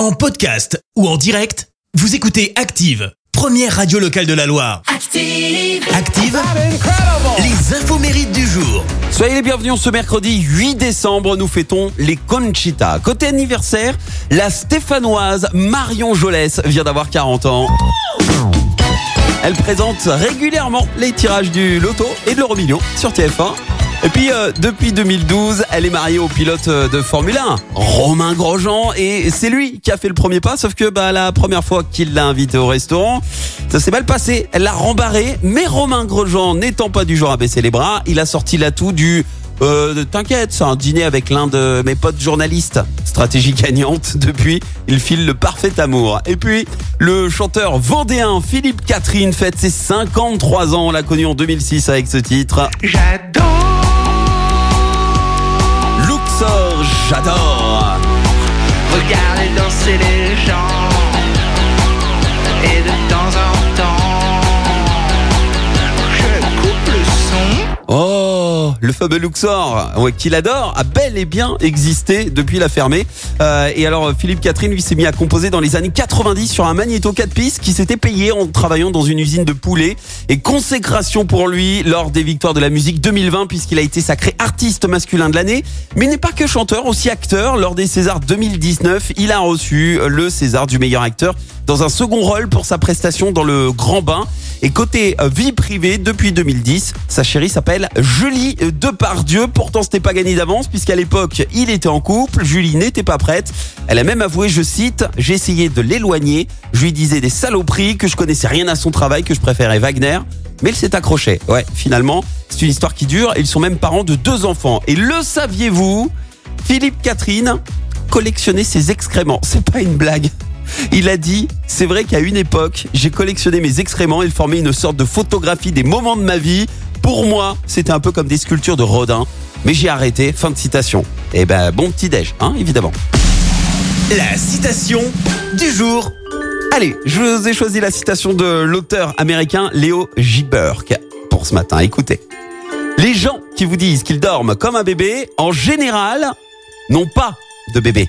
En podcast ou en direct, vous écoutez Active, première radio locale de la Loire. Active. Active, les infos mérites du jour. Soyez les bienvenus ce mercredi 8 décembre, nous fêtons les Conchita. Côté anniversaire, la stéphanoise Marion Jolès vient d'avoir 40 ans. Elle présente régulièrement les tirages du loto et de l'euro million sur TF1. Et puis, euh, depuis 2012, elle est mariée au pilote euh, de Formule 1, Romain Grosjean, et c'est lui qui a fait le premier pas, sauf que bah, la première fois qu'il l'a invité au restaurant, ça s'est mal passé, elle l'a rembarré, mais Romain Grosjean n'étant pas du genre à baisser les bras, il a sorti l'atout du euh, T'inquiète, c'est un dîner avec l'un de mes potes journalistes. Stratégie gagnante. Depuis, il file le parfait amour. Et puis, le chanteur vendéen Philippe Catherine fête ses 53 ans. On l'a connu en 2006 avec ce titre. J'adore. Le fameux Luxor, ouais, qu'il adore, a bel et bien existé depuis la fermée. Euh, et alors, Philippe Catherine, lui, s'est mis à composer dans les années 90 sur un magnéto 4 pistes qui s'était payé en travaillant dans une usine de poulet. Et consécration pour lui lors des victoires de la musique 2020, puisqu'il a été sacré artiste masculin de l'année. Mais n'est pas que chanteur, aussi acteur. Lors des Césars 2019, il a reçu le César du meilleur acteur dans un second rôle pour sa prestation dans le Grand Bain. Et côté euh, vie privée, depuis 2010, sa chérie s'appelle Julie Depardieu. Pourtant, c'était pas gagné d'avance puisqu'à l'époque, il était en couple. Julie n'était pas prête. Elle a même avoué, je cite, j'ai essayé de l'éloigner. Je lui disais des saloperies, que je connaissais rien à son travail, que je préférais Wagner. Mais il s'est accroché. Ouais, finalement, c'est une histoire qui dure. Ils sont même parents de deux enfants. Et le saviez-vous? Philippe Catherine collectionnait ses excréments. C'est pas une blague. Il a dit, c'est vrai qu'à une époque, j'ai collectionné mes excréments, ils formaient une sorte de photographie des moments de ma vie. Pour moi, c'était un peu comme des sculptures de Rodin, mais j'ai arrêté. Fin de citation. Eh ben, bon petit déj, hein, évidemment. La citation du jour. Allez, je vous ai choisi la citation de l'auteur américain Léo. Burke pour ce matin. Écoutez. Les gens qui vous disent qu'ils dorment comme un bébé, en général, n'ont pas de bébé.